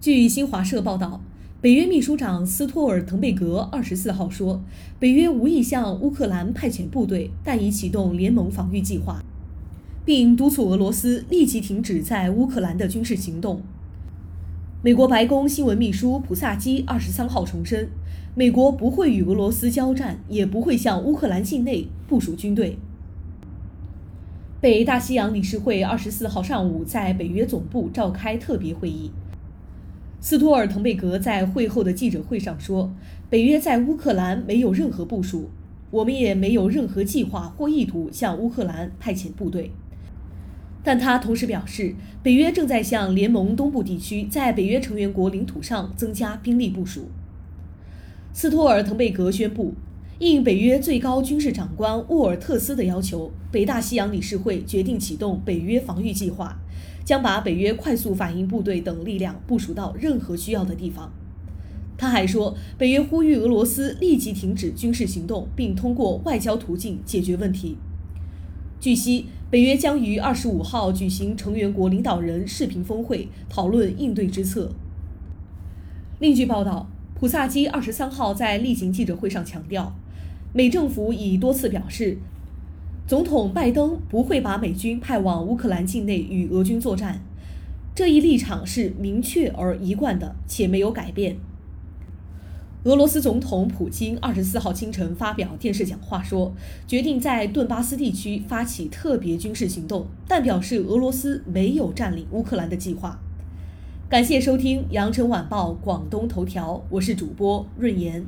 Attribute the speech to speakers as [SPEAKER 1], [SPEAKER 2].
[SPEAKER 1] 据新华社报道，北约秘书长斯托尔滕贝格二十四号说，北约无意向乌克兰派遣部队，但已启动联盟防御计划，并督促俄罗斯立即停止在乌克兰的军事行动。美国白宫新闻秘书普萨基二十三号重申，美国不会与俄罗斯交战，也不会向乌克兰境内部署军队。北大西洋理事会二十四号上午在北约总部召开特别会议，斯托尔滕贝格在会后的记者会上说，北约在乌克兰没有任何部署，我们也没有任何计划或意图向乌克兰派遣部队。但他同时表示，北约正在向联盟东部地区在北约成员国领土上增加兵力部署。斯托尔滕贝格宣布，应北约最高军事长官沃尔特斯的要求，北大西洋理事会决定启动北约防御计划，将把北约快速反应部队等力量部署到任何需要的地方。他还说，北约呼吁俄罗斯立即停止军事行动，并通过外交途径解决问题。据悉，北约将于二十五号举行成员国领导人视频峰会，讨论应对之策。另据报道，普萨基二十三号在例行记者会上强调，美政府已多次表示，总统拜登不会把美军派往乌克兰境内与俄军作战，这一立场是明确而一贯的，且没有改变。俄罗斯总统普京二十四号清晨发表电视讲话说，决定在顿巴斯地区发起特别军事行动，但表示俄罗斯没有占领乌克兰的计划。感谢收听羊城晚报广东头条，我是主播润言。